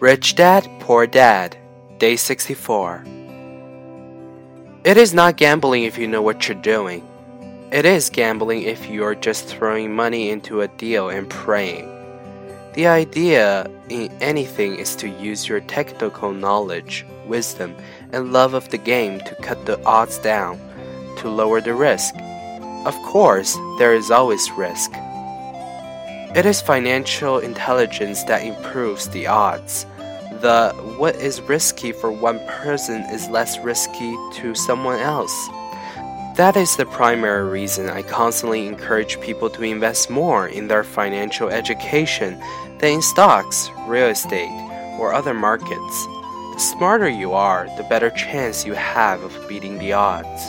Rich Dad, Poor Dad, Day 64. It is not gambling if you know what you're doing. It is gambling if you're just throwing money into a deal and praying. The idea in anything is to use your technical knowledge, wisdom, and love of the game to cut the odds down, to lower the risk. Of course, there is always risk. It is financial intelligence that improves the odds. The what is risky for one person is less risky to someone else. That is the primary reason I constantly encourage people to invest more in their financial education than in stocks, real estate, or other markets. The smarter you are, the better chance you have of beating the odds.